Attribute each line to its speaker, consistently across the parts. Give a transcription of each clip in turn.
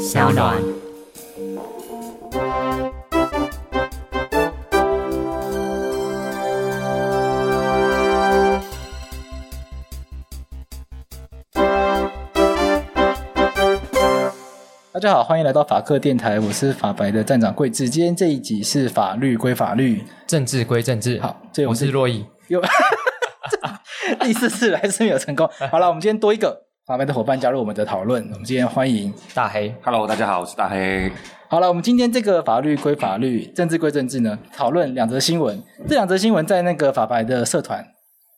Speaker 1: 小暖。
Speaker 2: 大家好，欢迎来到法克电台，我是法白的站长桂智。今天这一集是法律归法律，
Speaker 3: 政治归政治。
Speaker 2: 好，这我，
Speaker 3: 我是洛伊。
Speaker 2: 又 第四次还是没有成功。好了，我们今天多一个法白的伙伴加入我们的讨论。我们今天欢迎
Speaker 3: 大黑。
Speaker 4: Hello，大家好，我是大黑。
Speaker 2: 好了，我们今天这个法律归法律，政治归政治呢，讨论两则新闻。这两则新闻在那个法白的社团。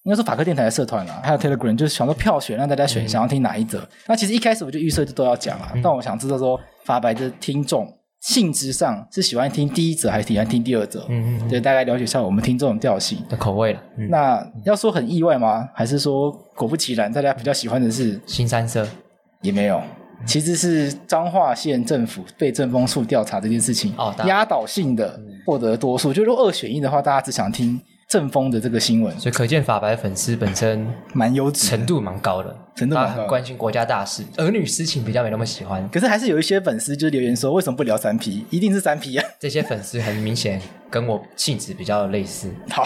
Speaker 2: 应该说法科电台的社团啦，还有 Telegram，就是想说票选让大家选，想要听哪一则。嗯、那其实一开始我就预设就都要讲了，嗯、但我想知道说法白的听众性质上是喜欢听第一则还是喜欢听第二则？嗯嗯，对大概了解一下我们听这种调性
Speaker 3: 的口味了。嗯、
Speaker 2: 那要说很意外吗？还是说果不其然，大家比较喜欢的是
Speaker 3: 新三色？
Speaker 2: 也没有，其实是彰化县政府被政风处调查这件事情哦，压倒性的获得多数。就如果二选一的话，大家只想听。政风的这个新闻，
Speaker 3: 所以可见法白粉丝本身
Speaker 2: 蛮优质，
Speaker 3: 程度蛮高的，
Speaker 2: 程度
Speaker 3: 蛮关心国家大事，儿女私情比较没那么喜欢。
Speaker 2: 可是还是有一些粉丝就留言说，为什么不聊三 P？一定是三 P 啊！
Speaker 3: 这些粉丝很明显跟我性质比较类似。
Speaker 2: 好，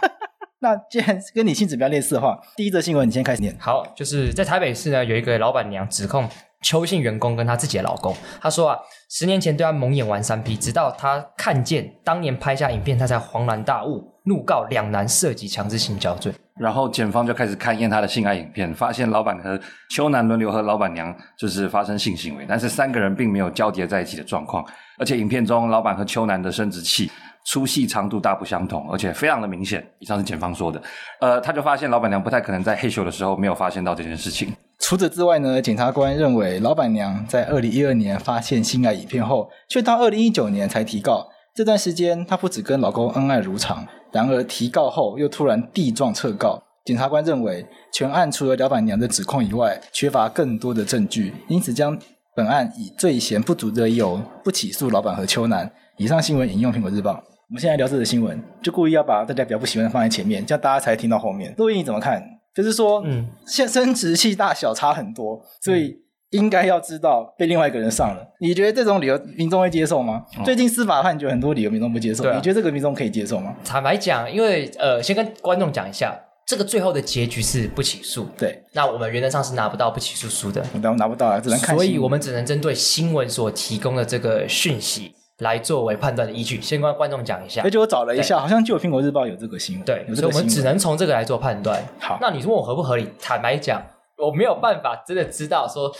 Speaker 2: 那既然跟你性质比较类似的话，第一则新闻你先开始念。
Speaker 3: 好，就是在台北市呢，有一个老板娘指控。邱姓员工跟她自己的老公，她说啊，十年前对她蒙眼玩三 P，直到她看见当年拍下影片，她才恍然大悟，怒告两男涉及强制性交罪。
Speaker 4: 然后检方就开始勘验他的性爱影片，发现老板和邱男轮流和老板娘就是发生性行为，但是三个人并没有交叠在一起的状况，而且影片中老板和邱男的生殖器粗细长度大不相同，而且非常的明显。以上是检方说的，呃，他就发现老板娘不太可能在嘿咻的时候没有发现到这件事情。
Speaker 2: 除此之外呢，检察官认为老板娘在二零一二年发现性爱影片后，却到二零一九年才提告。这段时间，她不止跟老公恩爱如常，然而提告后又突然地状撤告。检察官认为，全案除了老板娘的指控以外，缺乏更多的证据，因此将本案以罪嫌不足的理由不起诉老板和秋楠。以上新闻引用《苹果日报》。我们现在聊这则新闻，就故意要把大家比较不喜欢的放在前面，这样大家才听到后面。陆毅你怎么看？就是说，嗯，现生殖器大小差很多，所以应该要知道被另外一个人上了。嗯、你觉得这种理由民众会接受吗？哦、最近司法判决很多理由民众不接受，啊、你觉得这个民众可以接受吗？
Speaker 3: 坦白讲，因为呃，先跟观众讲一下，这个最后的结局是不起诉。对，那我们原则上是拿不到不起诉书的，
Speaker 2: 我们拿不到啊，只能看。
Speaker 3: 所以我们只能针对新闻所提供的这个讯息。来作为判断的依据，先跟观众讲一下。
Speaker 2: 而且我找了一下，好像就有《苹果日报》有这个新闻。
Speaker 3: 对，所以我们只能从这个来做判断。
Speaker 2: 好，
Speaker 3: 那你说我合不合理？坦白讲，我没有办法真的知道说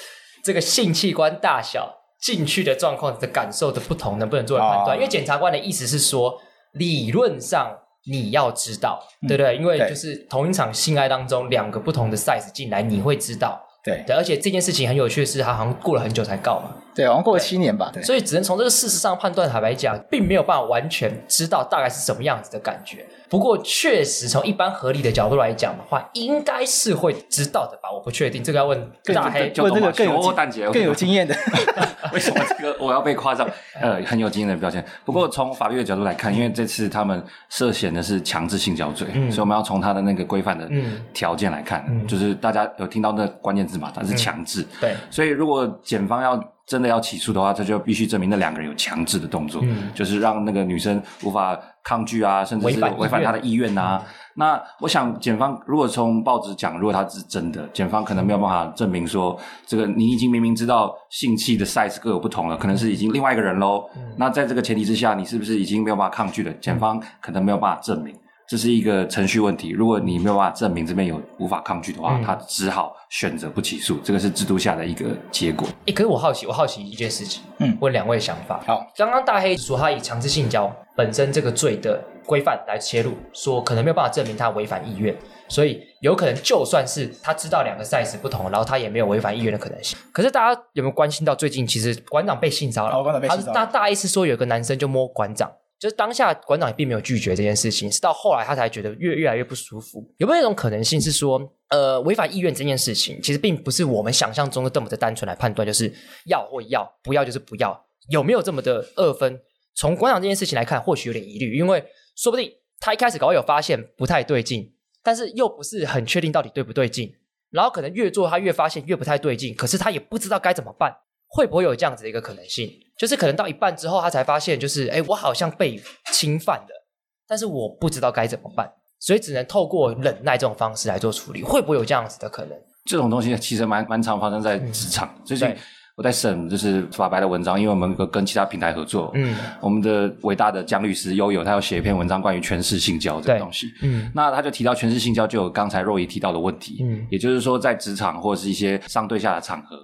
Speaker 3: 这个性器官大小进去的状况的感受的不同能不能作为判断？哦、因为检察官的意思是说，理论上你要知道，嗯、对不对？因为就是同一场性爱当中两个不同的 size 进来，你会知道。对，对，而且这件事情很有趣的是，他好像过了很久才告嘛。
Speaker 2: 对，好像过了七年吧。对，
Speaker 3: 所以只能从这个事实上判断，坦白讲，并没有办法完全知道大概是什么样子的感觉。不过，确实从一般合理的角度来讲的话，应该是会知道的吧？我不确定，这个要问大黑，
Speaker 2: 问这个更有更有经验的。
Speaker 4: 为什么这个我要被夸上？呃，很有经验的表现。不过从法律的角度来看，因为这次他们涉嫌的是强制性交罪，所以我们要从他的那个规范的条件来看，就是大家有听到那关键字嘛？它是强制。对，所以如果检方要。真的要起诉的话，这就必须证明那两个人有强制的动作，嗯、就是让那个女生无法抗拒啊，甚至是违反她的意愿啊。嗯、那我想，检方如果从报纸讲，如果他是真的，检方可能没有办法证明说，这个你已经明明知道性器的 size 各有不同了，可能是已经另外一个人喽。嗯、那在这个前提之下，你是不是已经没有办法抗拒了？检方可能没有办法证明。这是一个程序问题，如果你没有办法证明这边有无法抗拒的话，嗯、他只好选择不起诉。这个是制度下的一个结果。诶，可是我好奇，我好奇一件事情，嗯，问两位想法。好，刚刚大黑说他以强制性交本身这个罪的规范来切入，说可能没有办法证明他违反意愿，所以有可能就算是他知道两个 size 不同，然后他也没有违反意愿的可能性。可是大家有没有关心到最近其实馆长被性骚扰？馆长被性骚扰。他大大意是说有个男生就摸馆长。就是当下馆长也并没有拒绝这件事情，是到后来他才觉得越越来越不舒服。有没有一种可能性是说，呃，违反意愿这件事情其实并不是我们想象中的这么的单纯来判断，就是要或要，不要就是不要，有没有这么的二分？从馆长这件事情来看，或许有点疑虑，因为说不定他一开始搞有发现不太对劲，但是又不是很确定到底对不对劲，然后可能越做他越发现越不太对劲，可是他也不知道该怎么办。
Speaker 3: 会不会有这样子的一个可能性？就是可能到一半之后，他才发现，就是哎，我好像被侵犯了，但是我不知道该怎么办，所以只能透过忍耐这种方式来做处理。会不会有这样子的可能？
Speaker 4: 这种东西其实蛮蛮常发生在职场，最近。我在审就是法白的文章，因为我们跟其他平台合作，嗯，我们的伟大的江律师悠悠，他要写一篇文章关于权势性交这个东西，嗯，那他就提到权势性交就有刚才若仪提到的问题，嗯，也就是说在职场或者是一些上对下的场合。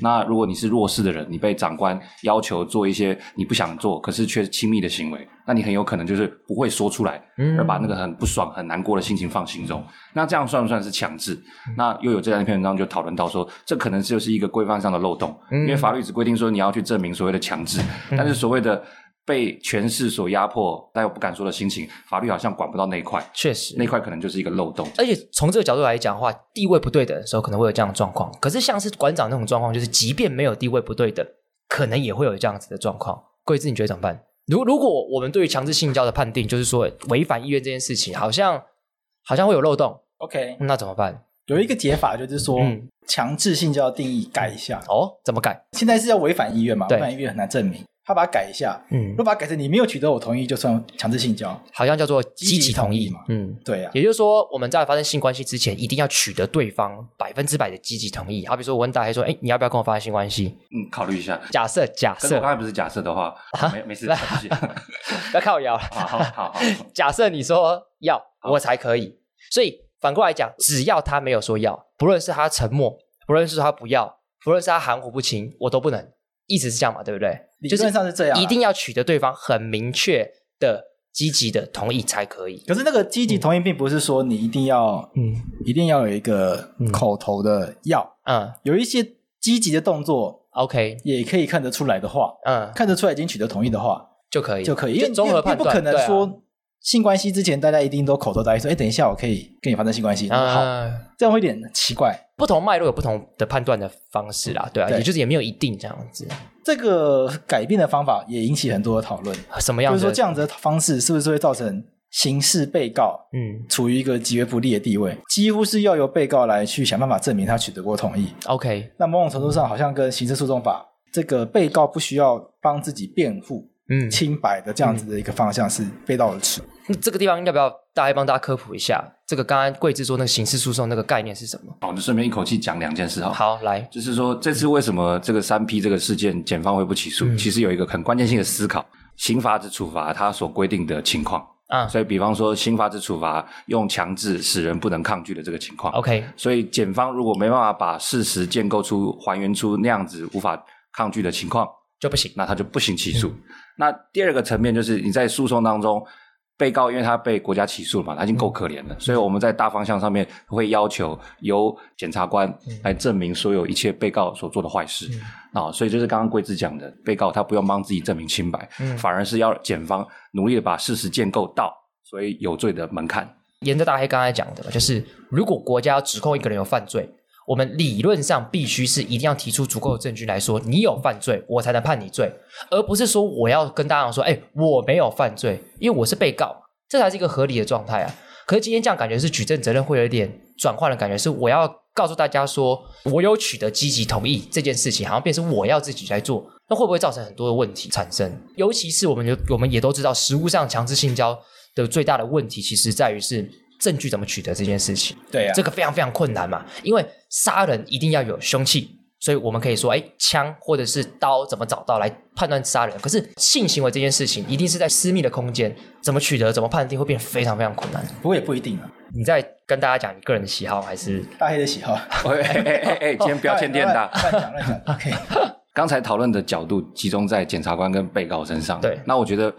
Speaker 4: 那如果你是弱势的人，你被长官要求做一些你不想做，可是却亲密的行为，那你很有可能就是不会说出来，而把那个很不爽、很难过的心情放心中。那这样算不算是强制？那又有这样一篇文章就讨论到说，这可能就是一个规范上的漏洞，因为法律只规定说你要去证明所谓的强制，但是所谓的。被权势所压迫，但又不敢说的心情，法律好像管不到那一块。
Speaker 3: 确实，
Speaker 4: 那块可能就是一个漏洞。
Speaker 3: 而且从这个角度来讲的话，地位不对等的时候，可能会有这样的状况。可是像是馆长那种状况，就是即便没有地位不对等，可能也会有这样子的状况。贵智，你觉得怎么办？如如果我们对于强制性交的判定，就是说违反意愿这件事情，好像好像会有漏洞。
Speaker 2: OK，
Speaker 3: 那怎么办？
Speaker 2: 有一个解法，就是说、嗯、强制性交的定义改一下。
Speaker 3: 哦，怎么改？
Speaker 2: 现在是要违反意愿嘛？违反意愿很难证明。他把它改一下，嗯，如果把它改成你没有取得我同意就算强制性交，
Speaker 3: 好像叫做积极同意嘛，嗯，
Speaker 2: 对啊，
Speaker 3: 也就是说我们在发生性关系之前，一定要取得对方百分之百的积极同意。好比说我问大黑说，哎，你要不要跟我发生性关系？
Speaker 4: 嗯，考虑一下。
Speaker 3: 假设假设，
Speaker 4: 我刚才不是假设的话，没没事，
Speaker 3: 不要靠腰。
Speaker 4: 好好好好，
Speaker 3: 假设你说要，我才可以。所以反过来讲，只要他没有说要，不论是他沉默，不论是他不要，不论是他含糊不清，我都不能。意思是这样嘛，对不对？
Speaker 2: 理论上是
Speaker 3: 这样，一定要取得对方很明确的积极的同意才可以。
Speaker 2: 可是那个积极同意，并不是说你一定要，嗯，一定要有一个口头的要，嗯，有一些积极的动作，OK，也可以看得出来的话，嗯，看得出来已经取得同意的话，
Speaker 3: 就可以，
Speaker 2: 就可以，因为综合判断，不可能说。性关系之前，大家一定都口头答应说：“哎，等一下，我可以跟你发生性关系。”好，这样会有点奇怪。
Speaker 3: 不同脉络有不同的判断的方式啦，对啊，对，也就是也没有一定这样子。
Speaker 2: 这个改变的方法也引起很多的讨论。
Speaker 3: 什么样子？
Speaker 2: 就是说这样子的方式是不是会造成刑事被告嗯处于一个极为不利的地位？几乎是要由被告来去想办法证明他取得过同意。
Speaker 3: OK，
Speaker 2: 那某种程度上好像跟刑事诉讼法这个被告不需要帮自己辩护。嗯，清白的这样子的一个方向是背道而
Speaker 3: 驰。嗯、这个地方要不要大概帮大家科普一下？这个刚刚桂智说那个刑事诉讼那个概念是什么？
Speaker 4: 好，我就顺便一口气讲两件事哈。
Speaker 3: 好，来，
Speaker 4: 就是说这次为什么这个三 P 这个事件检方会不起诉？嗯、其实有一个很关键性的思考，刑罚之处罚它所规定的情况啊。所以比方说刑法之处罚用强制使人不能抗拒的这个情况
Speaker 3: ，OK。
Speaker 4: 所以检方如果没办法把事实建构出还原出那样子无法抗拒的情况。
Speaker 3: 就不行，
Speaker 4: 那他就不行起诉。嗯、那第二个层面就是你在诉讼当中，被告因为他被国家起诉了嘛，他已经够可怜了，嗯、所以我们在大方向上面会要求由检察官来证明所有一切被告所做的坏事。啊、嗯，所以就是刚刚贵子讲的，被告他不用帮自己证明清白，嗯、反而是要检方努力的把事实建构到所以有罪的门槛。
Speaker 3: 沿着大黑刚才讲的，就是如果国家要指控一个人有犯罪。我们理论上必须是一定要提出足够的证据来说你有犯罪，我才能判你罪，而不是说我要跟大家说，哎，我没有犯罪，因为我是被告，这才是一个合理的状态啊。可是今天这样感觉是举证责任会有一点转换的感觉，是我要告诉大家说我有取得积极同意这件事情，好像变成我要自己来做，那会不会造成很多的问题产生？尤其是我们我们也都知道，实物上强制性交的最大的问题，其实在于是。证据怎么取得这件事情？
Speaker 2: 对、啊，
Speaker 3: 这个非常非常困难嘛，因为杀人一定要有凶器，所以我们可以说，哎，枪或者是刀怎么找到来判断杀人？可是性行为这件事情一定是在私密的空间，怎么取得、怎么判定会变得非常非常困难。
Speaker 2: 不过也不一定啊。
Speaker 3: 你在跟大家讲你个人的喜好还是
Speaker 2: 大黑的喜好？
Speaker 4: 哎哎哎哎，今天不要天天大，
Speaker 2: 乱讲乱讲。OK，
Speaker 4: 刚才讨论的角度集中在检察官跟被告身上。
Speaker 3: 对，
Speaker 4: 那我觉得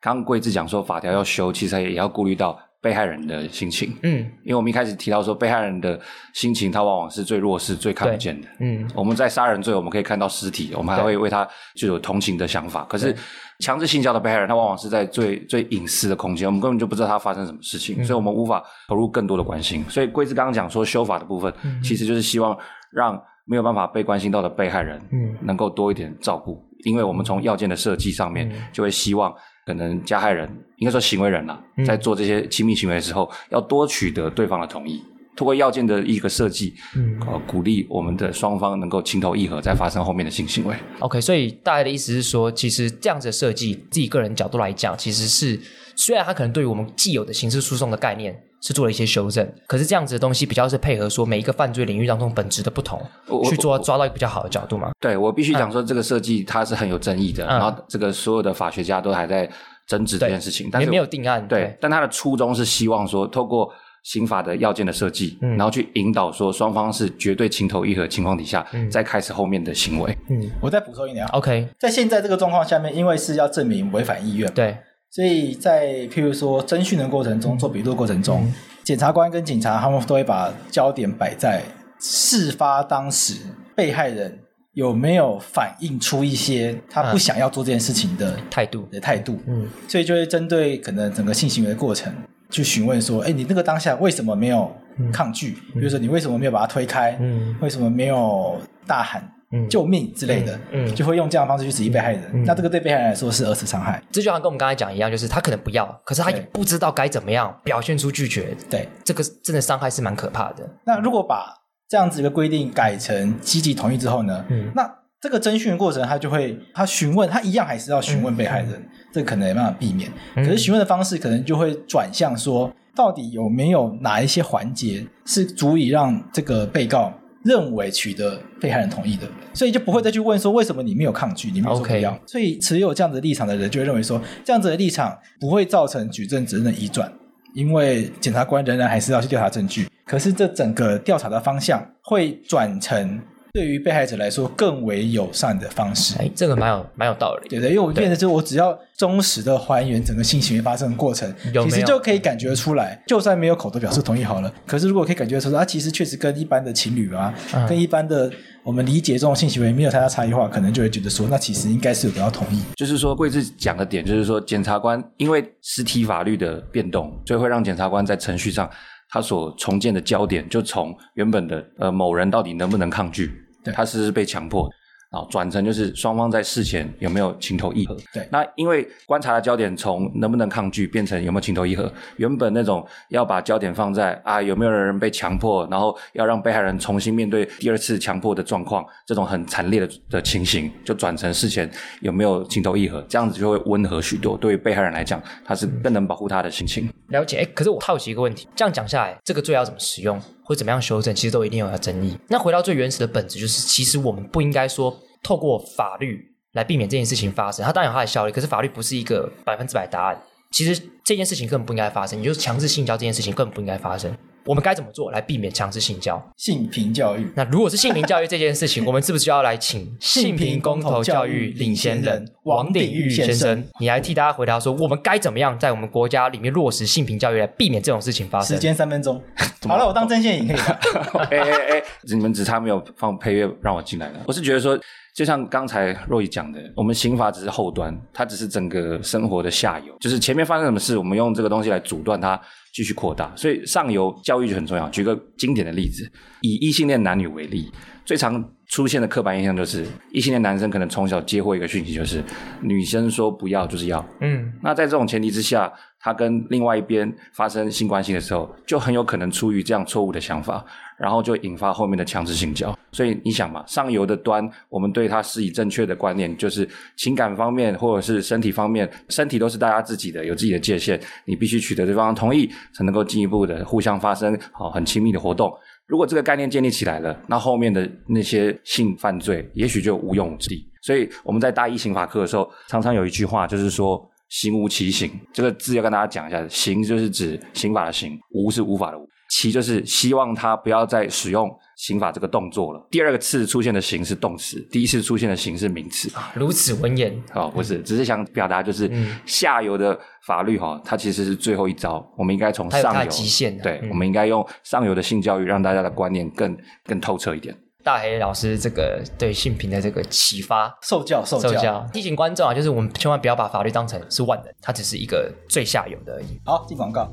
Speaker 4: 刚刚贵智讲说法条要修，其实也要顾虑到。被害人的心情，嗯，因为我们一开始提到说，被害人的心情，他往往是最弱势、最看不见的，嗯，我们在杀人罪，我们可以看到尸体，我们还会为他就有同情的想法。可是强制性交的被害人，他往往是在最最隐私的空间，我们根本就不知道他发生什么事情，所以我们无法投入更多的关心。所以贵智刚刚讲说修法的部分，其实就是希望让没有办法被关心到的被害人，嗯，能够多一点照顾，因为我们从要件的设计上面就会希望。可能加害人应该说行为人啦，在做这些亲密行为的时候，要多取得对方的同意。通过要件的一个设计，嗯，呃，鼓励我们的双方能够情投意合，再发生后面的性行为。
Speaker 3: OK，所以大概的意思是说，其实这样子的设计，自己个人角度来讲，其实是虽然它可能对于我们既有的刑事诉讼的概念是做了一些修正，可是这样子的东西比较是配合说每一个犯罪领域当中本质的不同，去做抓到一个比较好的角度嘛。
Speaker 4: 对，我必须讲说，这个设计它是很有争议的，嗯、然后这个所有的法学家都还在。争执这件事情，但是
Speaker 3: 也没有定案。
Speaker 4: 对，对，但他的初衷是希望说，透过刑法的要件的设计，嗯，然后去引导说双方是绝对情投意合的情况底下，嗯，再开始后面的行为。
Speaker 2: 嗯，我再补充一点啊
Speaker 3: ，OK，
Speaker 2: 在现在这个状况下面，因为是要证明违反意愿，
Speaker 3: 对，
Speaker 2: 所以在譬如说侦讯的过程中，做笔录过程中，嗯，检察官跟警察他们都会把焦点摆在事发当时被害人。有没有反映出一些他不想要做这件事情的态度的态度？嗯，所以就会针对可能整个性行为的过程去询问说：“哎，你那个当下为什么没有抗拒？比如说你为什么没有把他推开？嗯，为什么没有大喊救命之类的？嗯，就会用这样的方式去质疑被害人。那这个对被害人来说是二次伤害。
Speaker 3: 这就像跟我们刚才讲一样，就是他可能不要，可是他也不知道该怎么样表现出拒绝。
Speaker 2: 对，
Speaker 3: 这个真的伤害是蛮可怕的。
Speaker 2: 那如果把这样子一个规定改成积极同意之后呢？嗯，那这个征询的过程，他就会他询问，他一样还是要询问被害人，嗯、这可能没办法避免。可是询问的方式可能就会转向说，到底有没有哪一些环节是足以让这个被告认为取得被害人同意的，所以就不会再去问说，为什么你没有抗拒，你没有说不要。Okay. 所以持有这样子的立场的人就会认为说，这样子的立场不会造成举证责任的移转，因为检察官仍然还是要去调查证据。可是这整个调查的方向会转成。对于被害者来说更为友善的方式，
Speaker 3: 哎，这个蛮有蛮有道理，
Speaker 2: 对对，因为我变成是我只要忠实的还原整个性行为发生的过程，有有其实就可以感觉出来，就算没有口头表示同意好了，可是如果可以感觉出来，啊，其实确实跟一般的情侣啊，嗯、跟一般的我们理解这种性行为没有太大差异化，可能就会觉得说，那其实应该是有得到同意。
Speaker 4: 就是说，贵志讲的点，就是说，检察官因为实体法律的变动，所以会让检察官在程序上他所重建的焦点，就从原本的呃某人到底能不能抗拒。他是被强迫，然后转成就是双方在事前有没有情投意合。
Speaker 2: 对，
Speaker 4: 那因为观察的焦点从能不能抗拒变成有没有情投意合，原本那种要把焦点放在啊有没有人被强迫，然后要让被害人重新面对第二次强迫的状况，这种很惨烈的的情形，就转成事前有没有情投意合，这样子就会温和许多。对于被害人来讲，他是更能保护他的心情。
Speaker 3: 了解，诶，可是我好奇一个问题，这样讲下来，这个罪要怎么使用？会怎么样修正，其实都一定有它争议。那回到最原始的本质，就是其实我们不应该说透过法律来避免这件事情发生。它当然有它的效力，可是法律不是一个百分之百答案。其实这件事情根本不应该发生，也就是强制性交这件事情根本不应该发生。我们该怎么做来避免强制性交？
Speaker 2: 性平教育。
Speaker 3: 那如果是性平教育这件事情，我们是不是就要来请性平公投教育领先人王鼎玉先生，你来替大家回答说，我们该怎么样在我们国家里面落实性平教育，来避免这种事情发生？
Speaker 2: 时间三分钟。好了，我当针线也可以。
Speaker 4: 哎哎哎，你们只差没有放配乐让我进来了。我是觉得说，就像刚才若雨讲的，我们刑法只是后端，它只是整个生活的下游，就是前面发生什么事，我们用这个东西来阻断它。继续扩大，所以上游教育就很重要。举个经典的例子，以异性恋男女为例，最常出现的刻板印象就是异性恋男生可能从小接获一个讯息，就是女生说不要就是要。嗯，那在这种前提之下，他跟另外一边发生性关系的时候，就很有可能出于这样错误的想法。然后就引发后面的强制性交，所以你想嘛，上游的端，我们对他施以正确的观念，就是情感方面或者是身体方面，身体都是大家自己的，有自己的界限，你必须取得对方的同意，才能够进一步的互相发生好很亲密的活动。如果这个概念建立起来了，那后面的那些性犯罪，也许就无用武之地。所以我们在大一刑法课的时候，常常有一句话，就是说“刑无其刑”，这个字要跟大家讲一下，“刑”就是指刑法的“刑”，“无”是无法的“无”。其就是希望他不要再使用刑法这个动作了。第二个次出现的刑是动词，第一次出现的刑是名词。
Speaker 3: 啊，如此文言
Speaker 4: 哦，不是，只是想表达就是下游的法律哈，它其实是最后一招。我们应该从上游
Speaker 3: 极限，
Speaker 4: 对，我们应该用上游的性教育，让大家的观念更更透彻一点。
Speaker 3: 大黑老师这个对性平的这个启发，
Speaker 2: 受教受教。
Speaker 3: 提醒观众啊，就是我们千万不要把法律当成是万能，它只是一个最下游的而已。
Speaker 2: 好，进广告。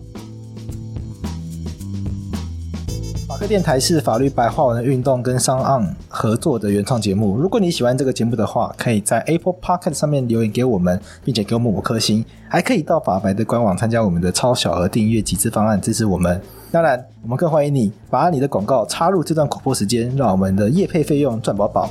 Speaker 2: 克电台是法律白话文的运动跟商案合作的原创节目。如果你喜欢这个节目的话，可以在 Apple Podcast 上面留言给我们，并且给我们五颗星，还可以到法白的官网参加我们的超小额订阅集资方案，支持我们。当然，我们更欢迎你把你的广告插入这段广播时间，让我们的业配费用赚饱饱。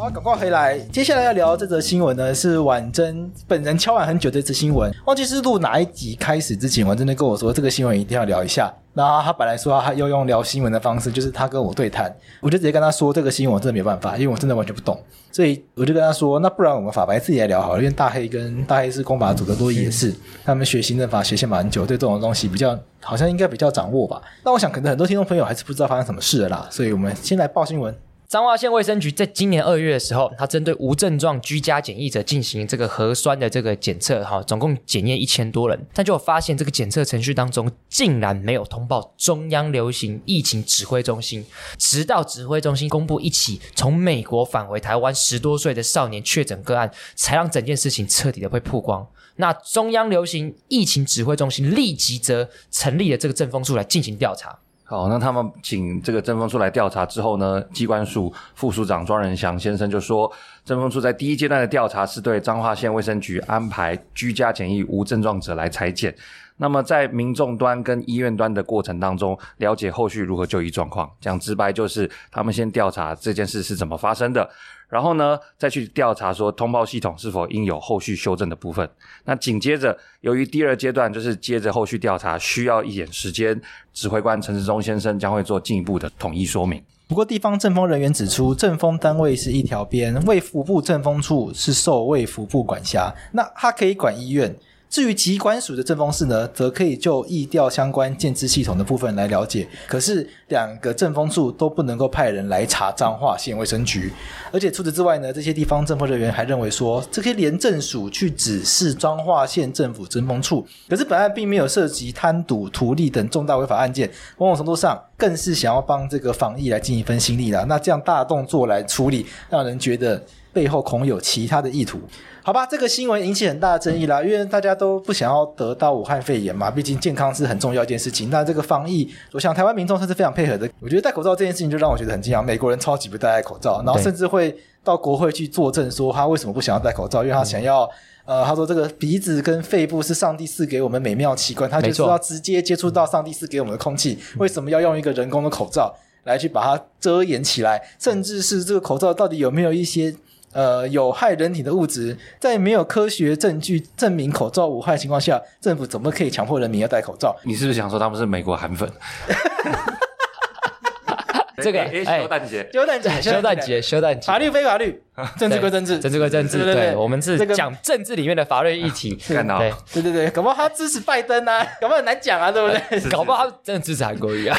Speaker 2: 好，赶快回来，接下来要聊这则新闻呢，是婉珍本人敲完很久的一则新闻。忘记是录哪一集开始之前，婉珍跟我说这个新闻一定要聊一下。那他本来说他要用聊新闻的方式，就是他跟我对谈，我就直接跟他说这个新闻我真的没办法，因为我真的完全不懂。所以我就跟他说，那不然我们法白自己来聊好了，因为大黑跟大黑是公法组的多益也是，他们学行政法学线蛮久，对这种东西比较好像应该比较掌握吧。那我想可能很多听众朋友还是不知道发生什么事了啦，所以我们先来报新闻。
Speaker 3: 彰化县卫生局在今年二月的时候，他针对无症状居家检疫者进行这个核酸的这个检测，哈，总共检验一千多人，但就发现这个检测程序当中竟然没有通报中央流行疫情指挥中心，直到指挥中心公布一起从美国返回台湾十多岁的少年确诊个案，才让整件事情彻底的被曝光。那中央流行疫情指挥中心立即则成立了这个政风处来进行调查。
Speaker 4: 好，那他们请这个侦风处来调查之后呢，机关署副署长庄仁祥先生就说，侦风处在第一阶段的调查是对彰化县卫生局安排居家检疫无症状者来采检，那么在民众端跟医院端的过程当中，了解后续如何就医状况。讲直白就是，他们先调查这件事是怎么发生的。然后呢，再去调查说通报系统是否应有后续修正的部分。那紧接着，由于第二阶段就是接着后续调查需要一点时间，指挥官陈时中先生将会做进一步的统一说明。
Speaker 2: 不过，地方政风人员指出，政风单位是一条边，卫福部政风处是受卫福部管辖，那他可以管医院。至于疾管署的政风室呢，则可以就疫调相关建制系统的部分来了解。可是两个政风处都不能够派人来查彰化县卫生局，而且除此之外呢，这些地方政府人员还认为说，这些廉政署去指示彰化县政府政风处，可是本案并没有涉及贪渎、图利等重大违法案件，某种程度上更是想要帮这个防疫来尽一份心力了。那这样大动作来处理，让人觉得背后恐有其他的意图。好吧，这个新闻引起很大的争议啦，因为大家都不想要得到武汉肺炎嘛，毕竟健康是很重要一件事情。那这个防疫，我想台湾民众他是非常配合的。我觉得戴口罩这件事情就让我觉得很惊讶，美国人超级不戴口罩，然后甚至会到国会去作证说他为什么不想要戴口罩，因为他想要，呃，他说这个鼻子跟肺部是上帝赐给我们美妙器官，他就是要直接接触到上帝赐给我们的空气，为什么要用一个人工的口罩来去把它遮掩起来？甚至是这个口罩到底有没有一些？呃，有害人体的物质，在没有科学证据证明口罩无害的情况下，政府怎么可以强迫人民要戴口罩？
Speaker 4: 你是不是想说他们是美国韩粉？
Speaker 3: 这个哎，
Speaker 2: 休诞节，休诞节，
Speaker 3: 休诞节，休诞节，
Speaker 2: 法律非法律，政治归政治，
Speaker 3: 政治归政治。对，对我们是讲政治里面的法律议题。
Speaker 4: 看到，
Speaker 2: 对对对，搞不好他支持拜登啊，搞不好很难讲啊，对不对？
Speaker 3: 搞不好他真的支持韩国瑜啊。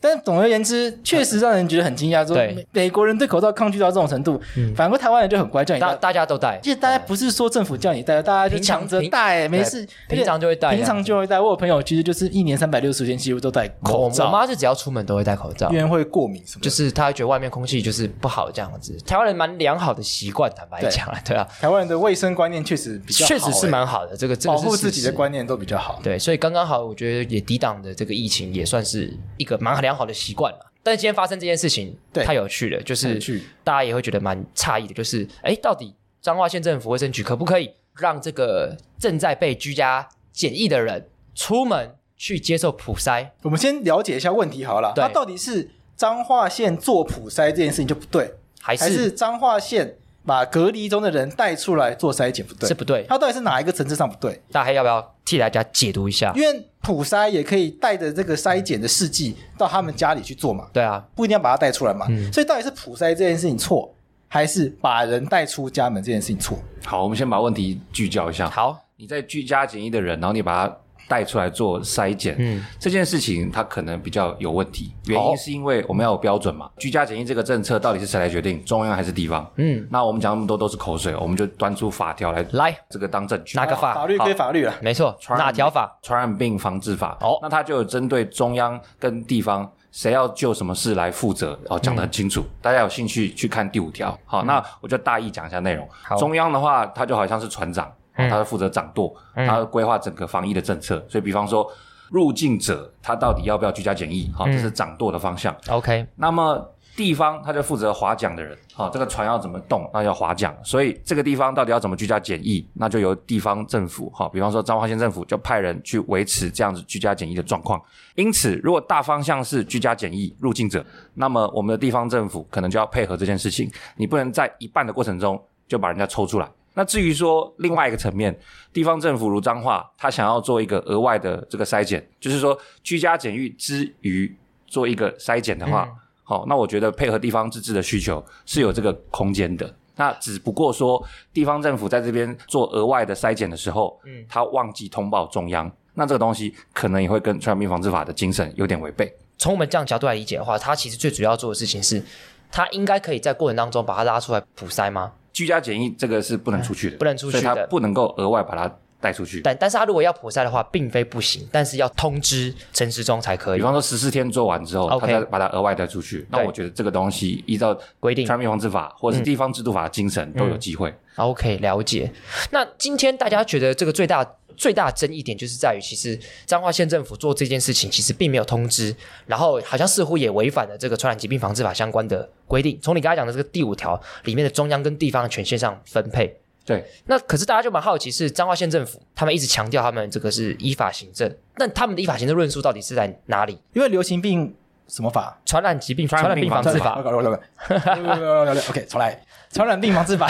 Speaker 2: 但总而言之，确实让人觉得很惊讶，说美美国人对口罩抗拒到这种程度，反过台湾人就很乖，叫你戴，
Speaker 3: 大家都戴。
Speaker 2: 其实大家不是说政府叫你戴，大家就抢着戴，没事，
Speaker 3: 平常就会戴，
Speaker 2: 平常就会戴。我有朋友其实就是一年三百六十天几乎都戴口罩。
Speaker 3: 我妈就只要出门都会戴口罩，
Speaker 2: 因为会过敏什么，
Speaker 3: 就是她觉得外面空气就是不好这样子。台湾人蛮良好的习惯，坦白讲，对。啊，
Speaker 2: 台湾人的卫生观念确实比较
Speaker 3: 确实是蛮好的，这个
Speaker 2: 保护自己的观念都比较好。
Speaker 3: 对，所以刚刚好，我觉得也抵挡的这个疫情也算是一个蛮良好的习惯嘛。但是今天发生这件事情，太有趣了，就是大家也会觉得蛮诧异的，就是哎，到底彰化县政府卫生局可不可以 让这个正在被居家检疫的人出门去接受普筛？
Speaker 2: 我们先了解一下问题好了，他到底是彰化县做普筛这件事情就不对，还是彰化县把隔离中的人带出来做筛检不对？
Speaker 3: 是不对，
Speaker 2: 它到底是哪一个层次上不对？
Speaker 3: 大黑要不要替大家解读一下？
Speaker 2: 因为普筛也可以带着这个筛检的试剂到他们家里去做嘛？
Speaker 3: 对啊，
Speaker 2: 不一定要把它带出来嘛。嗯、所以到底是普筛这件事情错，还是把人带出家门这件事情错？
Speaker 4: 好，我们先把问题聚焦一下。
Speaker 3: 好，
Speaker 4: 你在居家检疫的人，然后你把他。带出来做筛检，嗯，这件事情它可能比较有问题，原因是因为我们要有标准嘛。哦、居家检疫这个政策到底是谁来决定？中央还是地方？嗯，那我们讲那么多都是口水，我们就端出法条来，来这个当证据。
Speaker 3: 哪个法？
Speaker 2: 法律归法律啊，
Speaker 3: 没错。哪条法？
Speaker 4: 传染病防治法。哦，那它就有针对中央跟地方谁要就什么事来负责，哦，讲得很清楚。嗯、大家有兴趣去看第五条。好，嗯、那我就大意讲一下内容。中央的话，它就好像是船长。嗯、他是负责掌舵，嗯、他规划整个防疫的政策。所以，比方说入境者他到底要不要居家检疫，好、嗯，这是掌舵的方向。
Speaker 3: OK，
Speaker 4: 那么。地方他就负责划桨的人，好、哦，这个船要怎么动，那要划桨，所以这个地方到底要怎么居家检疫，那就由地方政府，好、哦，比方说彰化县政府就派人去维持这样子居家检疫的状况。因此，如果大方向是居家检疫入境者，那么我们的地方政府可能就要配合这件事情，你不能在一半的过程中就把人家抽出来。那至于说另外一个层面，地方政府如彰化，他想要做一个额外的这个筛检，就是说居家检疫之余做一个筛检的话。嗯好，那我觉得配合地方自治的需求是有这个空间的。那只不过说，地方政府在这边做额外的筛检的时候，嗯，他忘记通报中央，那这个东西可能也会跟传染病防治法的精神有点违背。
Speaker 3: 从我们这样角度来理解的话，他其实最主要做的事情是，他应该可以在过程当中把它拉出来普筛吗？
Speaker 4: 居家检疫这个是不能出去的，
Speaker 3: 嗯、不能出去的，
Speaker 4: 所以他不能够额外把它。带出去，
Speaker 3: 但但是他如果要普筛的话，并非不行，但是要通知陈时中才可以。
Speaker 4: 比方说十四天做完之后，Okay. 他再把它额外带出去。那我觉得这个东西依照规定，传染病防治法或者是地方制度法的精神都有
Speaker 3: 机会。OK，了解。那今天大家觉得这个最大最大的争议点就是在于，其实彰化县政府做这件事情其实并没有通知，然后好像似乎也违反了这个传染疾病防治法相关的规定。从你刚才讲的这个第五条里面的中央跟地方的权限上分配。
Speaker 4: 对，
Speaker 3: 那可是大家就蛮好奇，是彰化县政府他们一直强调他们这个是依法行政，那他们的依法行政论述到底是在哪里？
Speaker 2: 因为流行病什么法？
Speaker 3: 传染疾病传染病防治法。
Speaker 2: OK，重来，传染病防治法。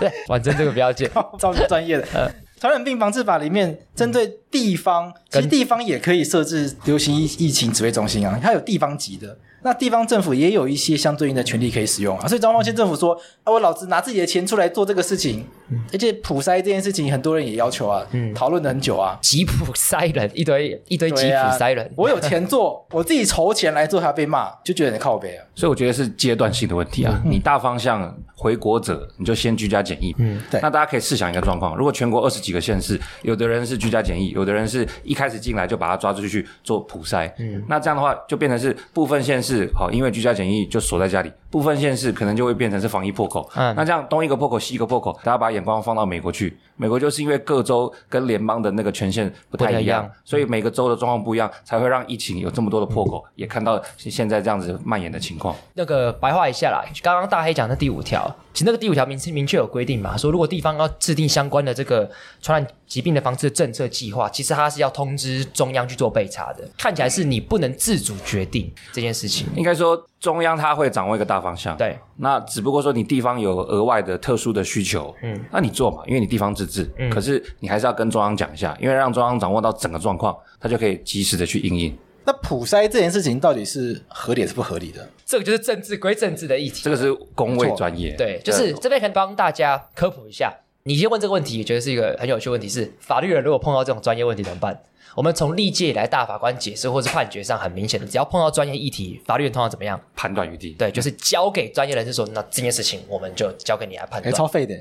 Speaker 3: 对，反正这个不要紧，
Speaker 2: 超级专业的。呃，传染病防治法里面针对地方，其实地方也可以设置流行疫疫情指挥中心啊，它有地方级的。那地方政府也有一些相对应的权利可以使用啊，所以彰化县政府说，啊，我老子拿自己的钱出来做这个事情，嗯、而且普筛这件事情，很多人也要求啊，嗯，讨论了很久啊，
Speaker 3: 吉普筛人一堆一堆吉普筛人，啊、
Speaker 2: 我有钱做，我自己筹钱来做，还要被骂，就觉得很靠背啊，
Speaker 4: 所以我觉得是阶段性的问题啊，嗯、你大方向回国者，你就先居家检疫，嗯，对，那大家可以试想一个状况，如果全国二十几个县市，有的人是居家检疫，有的人是一开始进来就把他抓出去做普筛，嗯，那这样的话就变成是部分县市好，因为居家检疫就锁在家里，部分县市可能就会变成是防疫破口。嗯，那这样东一个破口西一个破口，大家把眼光放到美国去。美国就是因为各州跟联邦的那个权限不太一样，一样所以每个州的状况不一样，才会让疫情有这么多的破口，嗯、也看到现在这样子蔓延的情况。
Speaker 3: 那个白话一下啦，刚刚大黑讲的第五条，其实那个第五条明明确有规定嘛，说如果地方要制定相关的这个传染疾病的防治政策计划，其实它是要通知中央去做备查的。看起来是你不能自主决定这件事情，
Speaker 4: 应该说。中央他会掌握一个大方向，
Speaker 3: 对，
Speaker 4: 那只不过说你地方有额外的特殊的需求，嗯，那你做嘛，因为你地方自治，嗯，可是你还是要跟中央讲一下，因为让中央掌握到整个状况，他就可以及时的去应应。
Speaker 2: 那普筛这件事情到底是合理还是不合理的？
Speaker 3: 这个就是政治归政治的议题，
Speaker 4: 这个是工位专业，
Speaker 3: 对，就是这边可以帮大家科普一下。你先问这个问题，也觉得是一个很有趣的问题，是法律人如果碰到这种专业问题怎么办？我们从历届以来大法官解释或是判决上，很明显的，只要碰到专业议题，法律人通常怎么样？
Speaker 4: 判断余地。
Speaker 3: 对，就是交给专业人士说，那这件事情我们就交给你来判断。
Speaker 2: 超费的，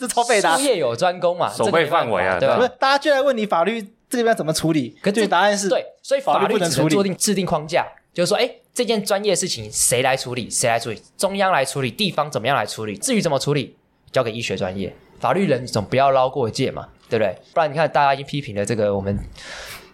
Speaker 2: 是 超费的。
Speaker 3: 术业有专攻嘛，
Speaker 4: 守备范围啊，对吧？
Speaker 2: 不是，大家就来问你法律这边要怎么处理？可是答案是
Speaker 3: 对，所以法律不能做定制定框架，就是说，哎，这件专业事情谁来处理？谁来处理？中央来处理，地方怎么样来处理？至于怎么处理，交给医学专业。法律人总不要捞过界嘛，对不对？不然你看，大家已经批评了这个我们。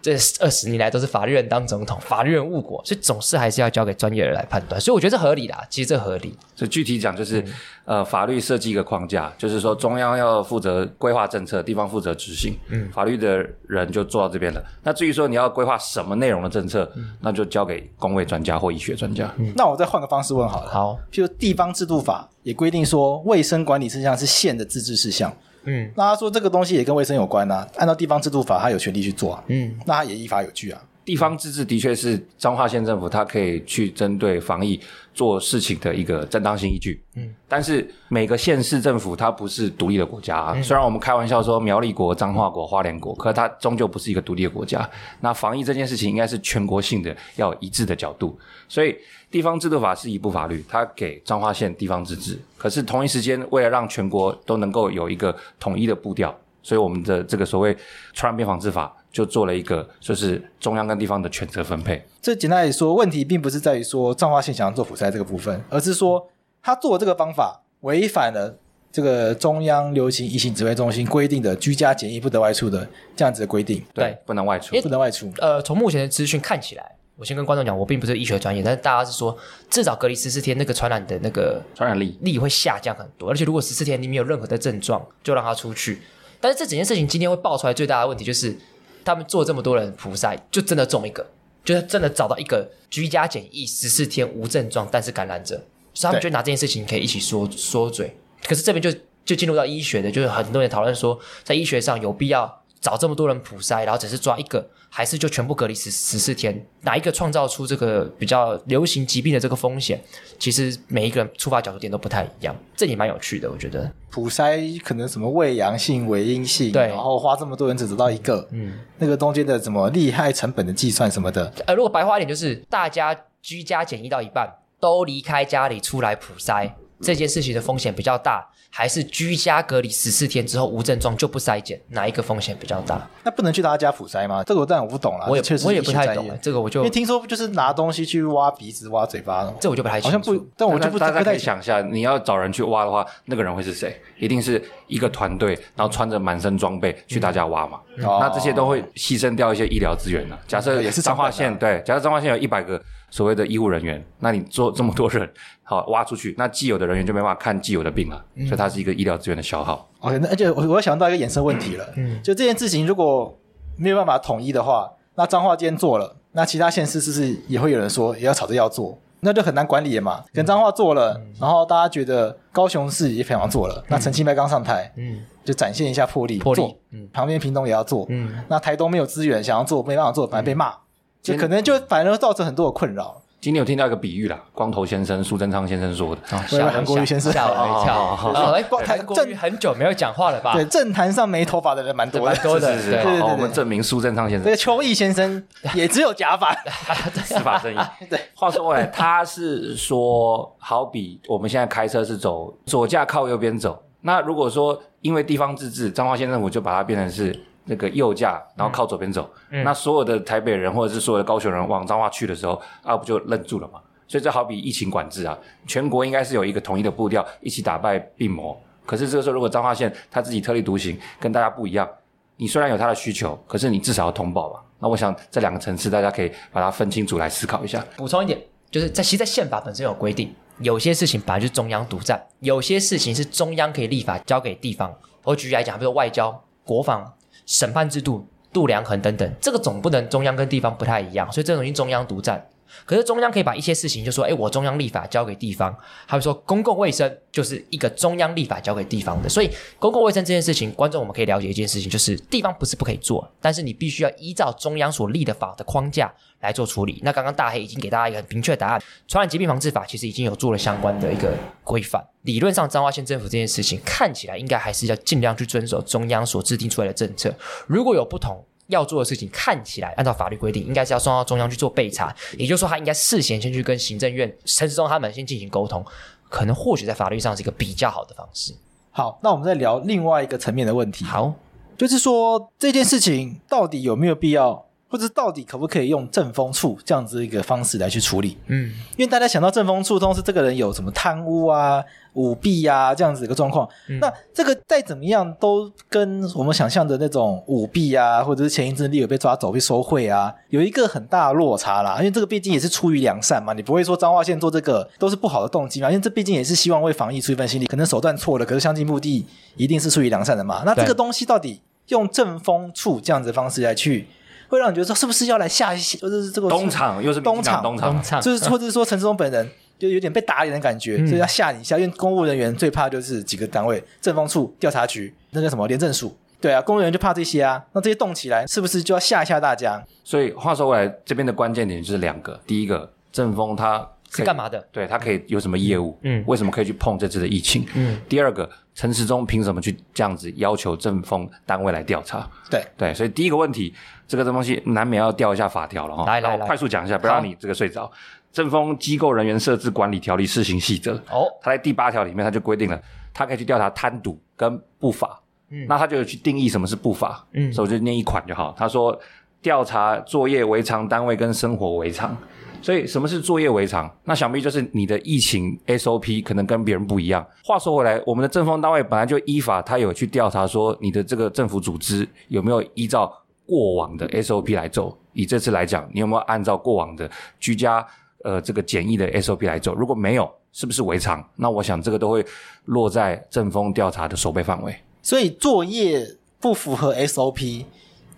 Speaker 3: 这二十年来都是法律人当总统，法律人误国，所以总是还是要交给专业人来判断。所以我觉得这合理啦，其实这合理。
Speaker 4: 所以具体讲就是，嗯、呃，法律设计一个框架，就是说中央要负责规划政策，地方负责执行。嗯，法律的人就做到这边了。那至于说你要规划什么内容的政策，嗯、那就交给公卫专家或医学专家。
Speaker 2: 嗯、那我再换个方式问好了。
Speaker 3: 好，
Speaker 2: 譬如地方制度法也规定说，卫生管理事项是县的自治事项。嗯，那他说这个东西也跟卫生有关啊，按照地方制度法，他有权利去做啊。嗯，那他也依法有据啊。
Speaker 4: 地方自治的确是彰化县政府，它可以去针对防疫做事情的一个正当性依据。嗯，但是每个县市政府它不是独立的国家啊。嗯，虽然我们开玩笑说苗栗国、彰化国、花莲国，可它终究不是一个独立的国家。那防疫这件事情应该是全国性的，要有一致的角度。所以地方制度法是一部法律，它给彰化县地方自治。可是同一时间，为了让全国都能够有一个统一的步调，所以我们的这个所谓传染病防治法。就做了一个，就是中央跟地方的权责分配。
Speaker 2: 这简单来说，问题并不是在于说彰化县想要做普筛这个部分，而是说他做的这个方法违反了这个中央流行疫情指挥中心规定的居家检疫不得外出的这样子的规定，
Speaker 3: 对，
Speaker 4: 不能外出，
Speaker 2: 不能外出。
Speaker 3: 呃，从目前的资讯看起来，我先跟观众讲，我并不是医学专业，但是大家是说，至少隔离十四天，那个传染的那个
Speaker 4: 传染力
Speaker 3: 力会下降很多。而且如果十四天你没有任何的症状，就让他出去。但是这整件事情今天会爆出来最大的问题就是，他们做这么多人普筛，就真的中一个，就是真的找到一个居家检疫十四天无症状，但是感染者，所以他们就拿这件事情可以一起说说嘴。可是这边就就进入到医学的，就是很多人讨论说，在医学上有必要找这么多人普筛，然后只是抓一个，还是就全部隔离十十四天？哪一个创造出这个比较流行疾病的这个风险？其实每一个人出发角度点都不太一样，这也蛮有趣的，我觉得。
Speaker 2: 普筛可能什么胃阳性、伪阴性，
Speaker 3: 对，
Speaker 2: 然后花这么多人只得到一个，嗯，那个中间的什么利害成本的计算什么的，
Speaker 3: 呃，如果白话一点就是大家居家检疫到一半都离开家里出来普筛。这件事情的风险比较大，还是居家隔离十四天之后无症状就不筛检，哪一个风险比较大？
Speaker 2: 那不能去大家家普筛吗？这个我当然我不懂了，
Speaker 3: 我也
Speaker 2: 确实
Speaker 3: 我也不太懂。这个我就
Speaker 2: 因为听说就是拿东西去挖鼻子、挖嘴巴，
Speaker 3: 这我就不太清楚。
Speaker 2: 好像不，但我就不
Speaker 4: 大家可以
Speaker 2: 想
Speaker 4: 一下，你要找人去挖的话，那个人会是谁？一定是一个团队，然后穿着满身装备去大家挖嘛。嗯、那这些都会牺牲掉一些医疗资源的。假设也是彰化县，对，假设彰化县有一百个。所谓的医护人员，那你做这么多人，好挖出去，那既有的人员就没办法看既有的病了，嗯、所以它是一个医疗资源的消耗。
Speaker 2: OK，那而且我想到一个衍生问题了，嗯，就这件事情如果没有办法统一的话，那彰化今天做了，那其他县市是不是也会有人说也要吵着要做？那就很难管理了嘛。跟彰化做了，嗯、然后大家觉得高雄市也非常做了，嗯、那陈清迈刚上台，嗯，就展现一下魄力，
Speaker 3: 魄力，
Speaker 2: 做嗯，旁边屏东也要做，嗯，那台东没有资源想要做，没办法做，反而被骂。嗯就可能就反而造成很多的困扰。
Speaker 4: 今天有听到一个比喻啦，光头先生苏贞昌先生说的，
Speaker 3: 吓韩国瑜先生吓我一跳。哎，韩国瑜很久没有讲话了吧？
Speaker 2: 对，政坛上没头发的人蛮多
Speaker 3: 蛮多的。
Speaker 4: 是是我们证明苏贞昌先生。
Speaker 2: 这个邱毅先生也只有假发，
Speaker 4: 司法正义。对，话说回来，他是说，好比我们现在开车是走左驾靠右边走，那如果说因为地方自治，彰化县政府就把它变成是。那个右驾，然后靠左边走，嗯、那所有的台北人或者是所有的高雄人往彰化去的时候，啊，不就愣住了吗？所以这好比疫情管制啊，全国应该是有一个统一的步调，一起打败病魔。可是这个时候，如果彰化县他自己特立独行，跟大家不一样，你虽然有他的需求，可是你至少要通报吧？那我想这两个层次，大家可以把它分清楚来思考一下。
Speaker 3: 补充一点，就是在其实，在宪法本身有规定，有些事情本来就是中央独占，有些事情是中央可以立法交给地方。我举例来讲，比如说外交、国防。审判制度、度量衡等等，这个总不能中央跟地方不太一样，所以这种东西中央独占。可是中央可以把一些事情就说，哎，我中央立法交给地方。还有说公共卫生就是一个中央立法交给地方的，所以公共卫生这件事情，观众我们可以了解一件事情，就是地方不是不可以做，但是你必须要依照中央所立的法的框架来做处理。那刚刚大黑已经给大家一个很明确的答案，传染疾病防治法其实已经有做了相关的一个规范。理论上，彰化县政府这件事情看起来应该还是要尽量去遵守中央所制定出来的政策。如果有不同，要做的事情看起来按照法律规定，应该是要送到中央去做备查，也就是说，他应该事先先去跟行政院陈世忠他们先进行沟通，可能或许在法律上是一个比较好的方式。
Speaker 2: 好，那我们再聊另外一个层面的问题。
Speaker 3: 好，
Speaker 2: 就是说这件事情到底有没有必要？或者到底可不可以用正风处这样子一个方式来去处理？嗯，因为大家想到正风处，通常是这个人有什么贪污啊、舞弊啊这样子一个状况。嗯、那这个再怎么样，都跟我们想象的那种舞弊啊，或者是前一阵立委被抓走、被收贿啊，有一个很大的落差啦。因为这个毕竟也是出于良善嘛，你不会说彰化县做这个都是不好的动机嘛。因为这毕竟也是希望为防疫出一份心力，可能手段错了，可是相近目的一定是出于良善的嘛。那这个东西到底用正风处这样子的方式来去？会让你觉得说是不是要来吓一吓，就是这个
Speaker 4: 东厂又是东厂东厂，
Speaker 2: 就是或者是说陈志忠本人就有点被打脸的感觉，所以要吓你一下。因为公务人员最怕就是几个单位：政风处、调查局，那叫什么廉政署。对啊，公务人员就怕这些啊。那这些动起来，是不是就要吓一吓大家？
Speaker 4: 所以话说回来，这边的关键点就是两个：第一个，政风它
Speaker 3: 是干嘛的？
Speaker 4: 对，它可以有什么业务？嗯，为什么可以去碰这次的疫情？嗯，第二个。陈时中凭什么去这样子要求政风单位来调查？
Speaker 2: 对
Speaker 4: 对，所以第一个问题，这个东西难免要调一下法条了哈。
Speaker 3: 来来来，
Speaker 4: 快速讲一下，不要让你这个睡着。政风机构人员设置管理条例施行细则哦，它在第八条里面，他就规定了，他可以去调查贪渎跟不法。嗯，那他就去定义什么是不法。嗯，所以我就念一款就好。他说，调查作业为常单位跟生活为常。所以什么是作业为常？那想必就是你的疫情 SOP 可能跟别人不一样。话说回来，我们的政风单位本来就依法，他有去调查说你的这个政府组织有没有依照过往的 SOP 来走。以这次来讲，你有没有按照过往的居家呃这个简易的 SOP 来走？如果没有，是不是违常？那我想这个都会落在政风调查的守备范围。
Speaker 2: 所以作业不符合 SOP。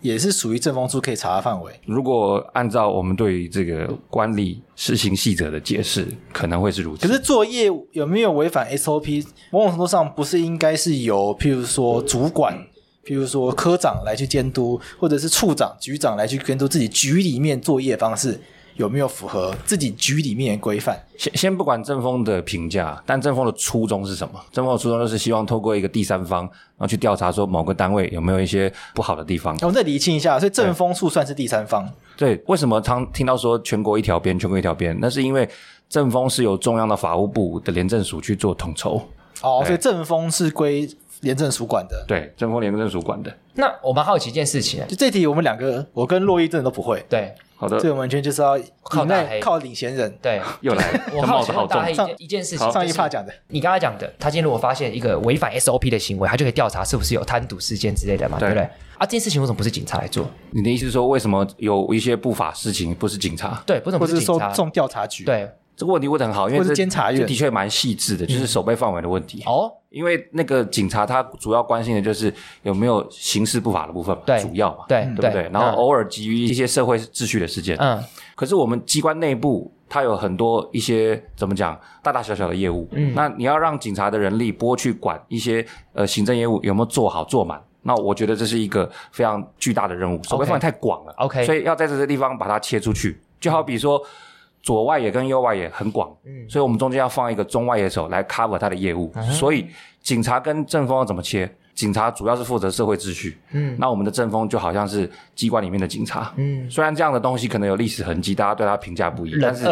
Speaker 2: 也是属于政风处可以查的范围。
Speaker 4: 如果按照我们对于这个管理施行细则的解释，可能会是如此。
Speaker 2: 可是作业有没有违反 SOP？某种程度上不是应该是由譬如说主管，譬如说科长来去监督，或者是处长、局长来去监督自己局里面作业方式。有没有符合自己局里面的规范？
Speaker 4: 先先不管正风的评价，但正风的初衷是什么？正风的初衷就是希望透过一个第三方，然后去调查说某个单位有没有一些不好的地方。
Speaker 2: 我们再厘清一下，所以正风处算是第三方。
Speaker 4: 对，对，为什么常听到说全国一条边，全国一条边？那是因为正风是由中央的法务部的廉政署去做统筹。
Speaker 2: 哦，所以正风是归廉政署管的。
Speaker 4: 对，政风廉政署管的。
Speaker 3: 那我们好奇一件事情，
Speaker 2: 就这题我们两个，我跟洛伊真的都不会。
Speaker 3: 对。
Speaker 4: 好的，
Speaker 2: 这个完全就是要
Speaker 3: 靠大黑，
Speaker 2: 靠领衔人。
Speaker 3: 对，
Speaker 4: 又来了。
Speaker 3: 我好奇大黑一件一件事情，
Speaker 2: 上一趴讲的，
Speaker 3: 你刚才讲的，他今天如果发现一个违反 SOP 的行为，他就可以调查是不是有贪渎事件之类的嘛，对不对？啊，这件事情为什么不是警察来做？
Speaker 4: 你的意思是说，为什么有一些不法事情不是警察？
Speaker 3: 对，为什么不是警察？
Speaker 2: 送调查局？
Speaker 3: 对。
Speaker 4: 这个问题问的很好，因为这
Speaker 2: 监察院
Speaker 4: 的确蛮细致的，就是守备范围的问题。
Speaker 3: 哦、嗯，
Speaker 4: 因为那个警察他主要关心的就是有没有刑事不法的部分，
Speaker 3: 对，
Speaker 4: 主要嘛，
Speaker 3: 对，
Speaker 4: 对不对？对然后偶尔基于一些社会秩序的事件，嗯。可是我们机关内部它有很多一些怎么讲，大大小小的业务，嗯。那你要让警察的人力拨去管一些呃行政业务有没有做好做满？那我觉得这是一个非常巨大的任务，守备范围太广了。
Speaker 3: OK，
Speaker 4: 所以要在这个地方把它切出去，就好比说。左外野跟右外野很广，嗯，所以我们中间要放一个中外野手来 cover 他的业务。嗯、所以警察跟政风要怎么切？警察主要是负责社会秩序，嗯，那我们的政风就好像是机关里面的警察，嗯，虽然这样的东西可能有历史痕迹，大家对他评价不一，但是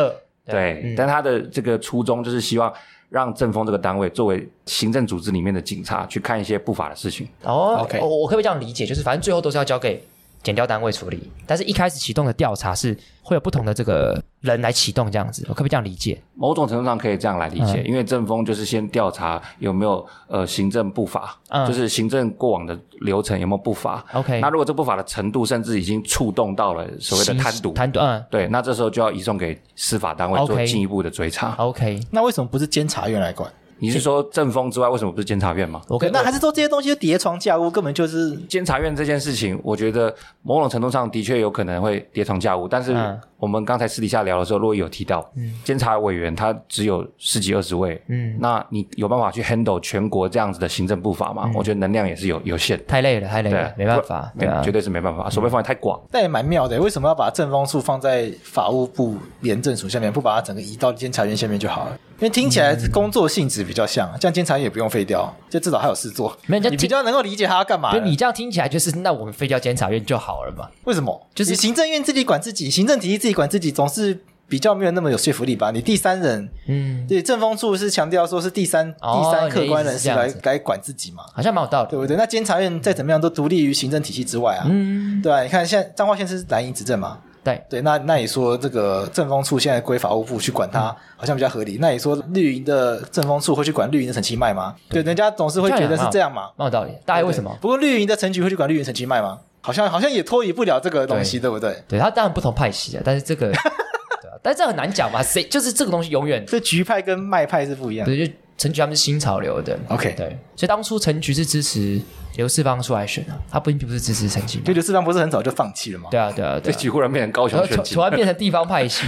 Speaker 4: 对，嗯、但他的这个初衷就是希望让政风这个单位作为行政组织里面的警察去看一些不法的事情。
Speaker 3: 哦，OK，我我可不可以这样理解？就是反正最后都是要交给检调单位处理，但是一开始启动的调查是会有不同的这个人来启动这样子，我可不可以这样理解？
Speaker 4: 某种程度上可以这样来理解，嗯、因为政风就是先调查有没有呃行政不法，嗯、就是行政过往的流程有没有不法。OK，那如果这不法的程度甚至已经触动到了所谓的贪渎，
Speaker 3: 贪渎，嗯，
Speaker 4: 对，那这时候就要移送给司法单位做进一步的追查。
Speaker 3: OK，, okay
Speaker 2: 那为什么不是监察院来管？
Speaker 4: 你是说政风之外，为什么不是监察院吗
Speaker 2: ？OK，那还是说这些东西叠床架屋，根本就是
Speaker 4: 监察院这件事情。我觉得某种程度上的确有可能会叠床架屋，但是我们刚才私底下聊的时候，珞亦有提到，嗯，监察委员他只有十几二十位，嗯，那你有办法去 handle 全国这样子的行政步伐吗？嗯、我觉得能量也是有有限，
Speaker 3: 太累了，太累了，对没办法，
Speaker 4: 对啊、绝对是没办法，守备范围太广。
Speaker 2: 但也蛮妙的，为什么要把政风处放在法务部廉政署下面，不把它整个移到监察院下面就好了？因为听起来工作性质比较像，这样监察院也不用废掉，就至少还有事做。
Speaker 3: 没有，
Speaker 2: 你比较能够理解他要干嘛。
Speaker 3: 你这样听起来就是，那我们废掉监察院就好了嘛？
Speaker 2: 为什么？就是行政院自己管自己，行政体系自己管自己，总是比较没有那么有说服力吧？你第三人，嗯，对，政风处是强调说是第三、哦、第三客观人士来来管自己嘛？
Speaker 3: 好像蛮有道理，
Speaker 2: 对不对？那监察院再怎么样都独立于行政体系之外啊，嗯，对啊，你看现在彰化县是蓝营执政嘛？
Speaker 3: 对
Speaker 2: 对，那那你说这个政风处现在归法务部去管它，嗯、好像比较合理。那你说绿营的政风处会去管绿营的陈其迈吗？对，人家总是会觉得是这样嘛，
Speaker 3: 蛮有道理。大概为什么？
Speaker 2: 不过绿营的陈局会去管绿营陈其迈吗？好像好像也脱离不了这个东西，对，对不对？
Speaker 3: 对，他当然不同派系啊，但是这个，对啊，但是这很难讲嘛，谁就是这个东西永远
Speaker 2: 这局派跟卖派是不一样的。
Speaker 3: 对，就陈局他们是新潮流的
Speaker 2: ，OK，
Speaker 3: 对，所以当初陈局是支持。刘世芳出来选啊，他不并不是支持陈其迈，
Speaker 2: 就刘世芳不是很早就放弃了吗？
Speaker 3: 对啊，对啊，对，
Speaker 4: 这几乎人变成高雄选举，
Speaker 3: 突然变成地方派系，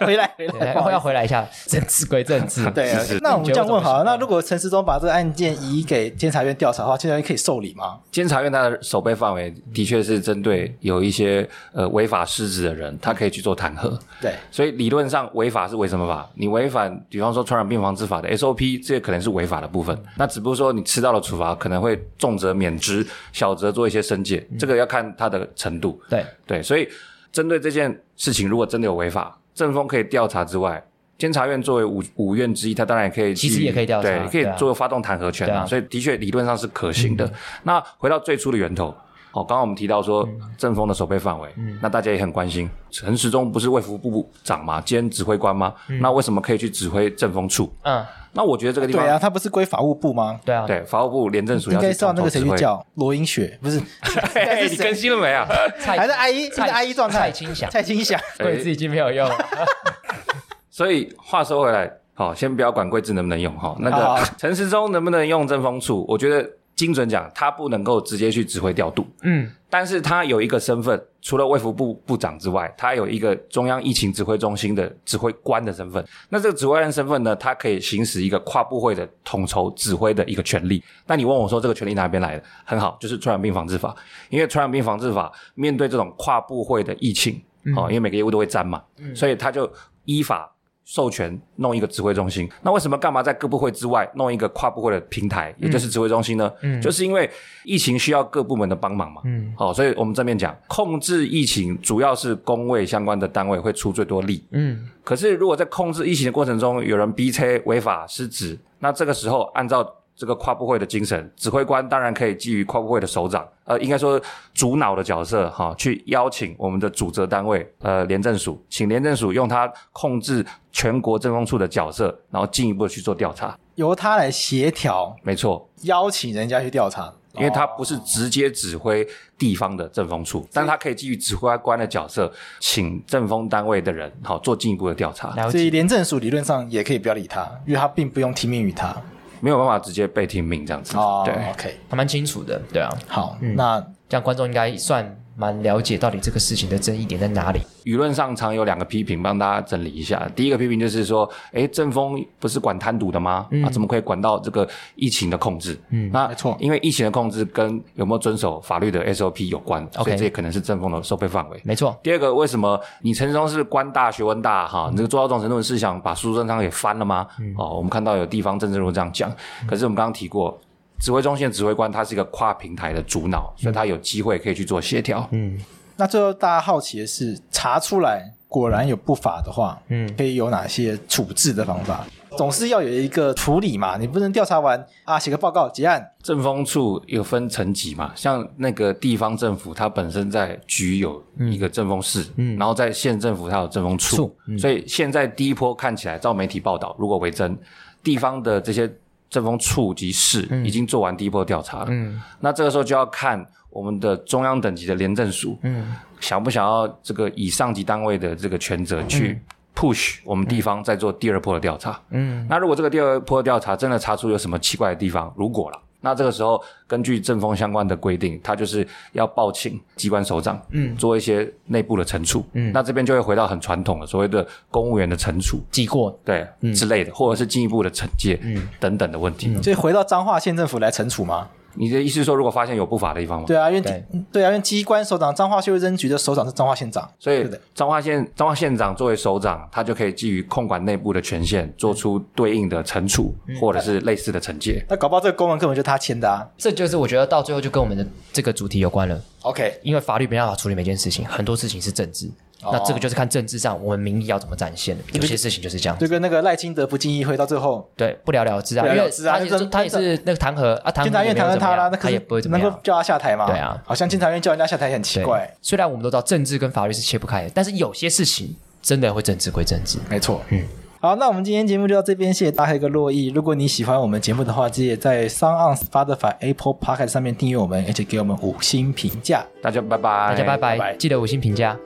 Speaker 2: 回来回来，
Speaker 3: 要回来一下，政治归政治。
Speaker 2: 对啊，那我们这样问好了，那如果陈时中把这个案件移给监察院调查的话，监察院可以受理吗？
Speaker 4: 监察院它的守备范围的确是针对有一些呃违法失职的人，他可以去做弹劾。
Speaker 2: 对，
Speaker 4: 所以理论上违法是违什么法？你违反，比方说传染病防治法的 SOP，这可能是违法的部分。那只不过说你吃到了处罚，可能会重则免职。小则做一些申诫，这个要看他的程度。
Speaker 3: 对
Speaker 4: 对，所以针对这件事情，如果真的有违法，政风可以调查之外，监察院作为五五院之一，他当然也可以，
Speaker 3: 其实也可以调查，
Speaker 4: 对，可以作为发动弹劾权啊。所以的确理论上是可行的。那回到最初的源头，哦，刚刚我们提到说政风的守备范围，嗯、那大家也很关心，陈时中不是卫福部长吗？兼指挥官吗？嗯、那为什么可以去指挥政风处？嗯，那我觉得这个地方
Speaker 2: 对啊，他不是归法务部吗？
Speaker 3: 对啊，
Speaker 4: 对，法务部廉政署
Speaker 2: 应该是要那个谁去叫罗英雪，不是？
Speaker 4: 你更新了没啊？
Speaker 2: 还是 E 还是阿姨状态？
Speaker 3: 蔡清祥，
Speaker 2: 蔡清祥，
Speaker 3: 贵字已经没有用了。
Speaker 4: 所以话说回来，好，先不要管贵字能不能用哈，那个陈时中能不能用正风处？我觉得。精准讲，他不能够直接去指挥调度，嗯，但是他有一个身份，除了卫福部部长之外，他有一个中央疫情指挥中心的指挥官的身份。那这个指挥官身份呢，他可以行使一个跨部会的统筹指挥的一个权利。那你问我说，这个权利哪边来的？很好，就是传染病防治法，因为传染病防治法面对这种跨部会的疫情，哦、嗯，因为每个业务都会沾嘛，嗯、所以他就依法。授权弄一个指挥中心，那为什么干嘛在各部会之外弄一个跨部会的平台，也就是指挥中心呢？嗯，就是因为疫情需要各部门的帮忙嘛。嗯，好，所以我们正面讲，控制疫情主要是工位相关的单位会出最多力。嗯，可是如果在控制疫情的过程中有人逼车违法失职，那这个时候按照。这个跨部会的精神，指挥官当然可以基于跨部会的首长，呃，应该说主脑的角色，哈，去邀请我们的主责单位，呃，廉政署，请廉政署用他控制全国政风处的角色，然后进一步去做调查，
Speaker 2: 由他来协调，
Speaker 4: 没错，
Speaker 2: 邀请人家去调查，
Speaker 4: 因为他不是直接指挥地方的政风处，哦、但他可以基于指挥官的角色，请政风单位的人，好做进一步的调查，
Speaker 2: 所以廉政署理论上也可以不要理他，因为他并不用听命于他。
Speaker 4: 没有办法直接被听命这样子，哦、对
Speaker 2: ，OK，
Speaker 3: 还蛮清楚的，对啊。
Speaker 2: 好，嗯、那
Speaker 3: 这样观众应该算蛮了解到底这个事情的争议点在哪里。
Speaker 4: 舆论上常有两个批评，帮大家整理一下。第一个批评就是说，诶，政风不是管贪赌的吗？嗯、啊，怎么可以管到这个疫情的控制？嗯，那没错，因为疫情的控制跟有没有遵守法律的 SOP 有关，okay, 所以这也可能是政风的收费范围。
Speaker 3: 没错。
Speaker 4: 第二个，为什么你陈时中是官大学问大哈？你这个做到这种程度是想把苏贞昌给翻了吗？嗯、哦，我们看到有地方政治人物这样讲，可是我们刚刚提过。指挥中心的指挥官，他是一个跨平台的主脑，所以他有机会可以去做协调。嗯，
Speaker 2: 那最后大家好奇的是，查出来果然有不法的话，嗯，可以有哪些处置的方法？总是要有一个处理嘛，你不能调查完啊，写个报告结案。
Speaker 4: 政风处有分层级嘛，像那个地方政府，它本身在局有一个政风室，嗯，然后在县政府它有政风处，嗯，所以现在第一波看起来，照媒体报道，如果为真，地方的这些。政风处及市已经做完第一波调查了，嗯，那这个时候就要看我们的中央等级的廉政署，嗯，想不想要这个以上级单位的这个权责去 push 我们地方再做第二波的调查，嗯，那如果这个第二波的调查真的查出有什么奇怪的地方，如果了。那这个时候，根据政风相关的规定，他就是要报请机关首长，嗯，做一些内部的惩处，嗯，那这边就会回到很传统的所谓的公务员的惩处，
Speaker 3: 记过，
Speaker 4: 对，嗯、之类的，或者是进一步的惩戒，嗯，等等的问题，
Speaker 2: 所以回到彰化县政府来惩处吗？
Speaker 4: 你的意思是说，如果发现有不法的地方吗？
Speaker 2: 对啊，因为对，对啊，因为机关首长彰化县卫生局的首长是彰化县长，
Speaker 4: 所以彰化县彰化县长作为首长，他就可以基于控管内部的权限，做出对应的惩处，嗯、或者是类似的惩戒。
Speaker 2: 那搞不好这个公文根本就是他签的啊！
Speaker 3: 这就是我觉得到最后就跟我们的这个主题有关了。
Speaker 2: OK，
Speaker 3: 因为法律没办法处理每件事情，很多事情是政治。那这个就是看政治上我们民意要怎么展现的，有些事情就是这样。
Speaker 2: 就跟那个赖清德不进议会，到最后
Speaker 3: 对不了了之啊，因为他也是他也是那个弹劾啊，监察院弹劾他了，那他也不会怎么样，能够叫他下台吗？对啊，好像监察院叫人家下台很奇怪。虽然我们都知道政治跟法律是切不开的，但是有些事情真的会政治归政治。
Speaker 2: 没错，嗯，好，那我们今天节目就到这边，谢谢大黑跟珞亦。如果你喜欢我们节目的话，记得在 SoundOn、Spotify、Apple Podcast 上面订阅我们，而且给我们五星评价。
Speaker 4: 大家拜拜，
Speaker 3: 大家拜拜，记得五星评价。